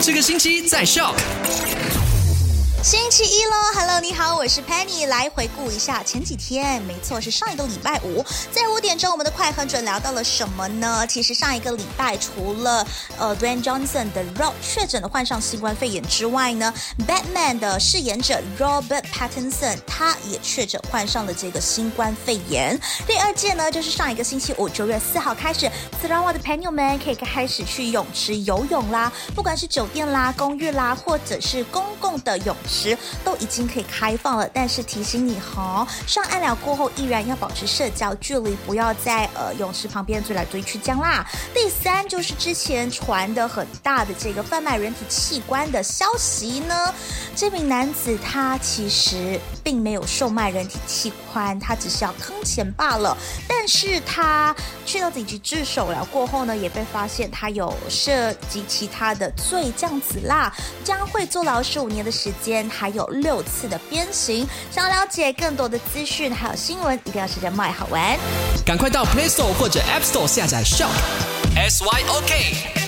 这个星期在校。星期一喽，Hello，你好，我是 Penny，来回顾一下前几天，没错，是上一个礼拜五，在五点钟，我们的快很准聊到了什么呢？其实上一个礼拜，除了呃 Dwayne Johnson 的 Rock 确诊的患上新冠肺炎之外呢，Batman 的饰演者 Robert Pattinson 他也确诊患上了这个新冠肺炎。第二届呢，就是上一个星期五，九月四号开始，自然我的朋友们可以开始去泳池游泳啦，不管是酒店啦、公寓啦，或者是公共的泳。时都已经可以开放了，但是提醒你哈，上岸了过后依然要保持社交距离，不要在呃泳池旁边追来追去这样啦。第三就是之前传的很大的这个贩卖人体器官的消息呢，这名男子他其实并没有售卖人体器官，他只是要坑钱罢了。但是他去到警局自首了过后呢，也被发现他有涉及其他的罪，这样子啦，将会坐牢十五年的时间。还有六次的鞭刑。想了解更多的资讯，还有新闻，一定要时间麦好玩。赶快到 Play Store 或者 App Store 下载 Shock S Y O K。